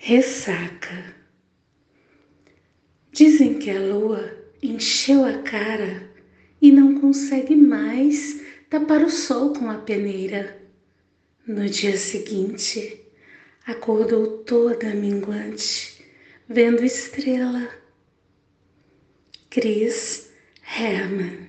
Ressaca. Dizem que a lua encheu a cara e não consegue mais tapar o sol com a peneira. No dia seguinte, acordou toda minguante, vendo estrela. Chris Herman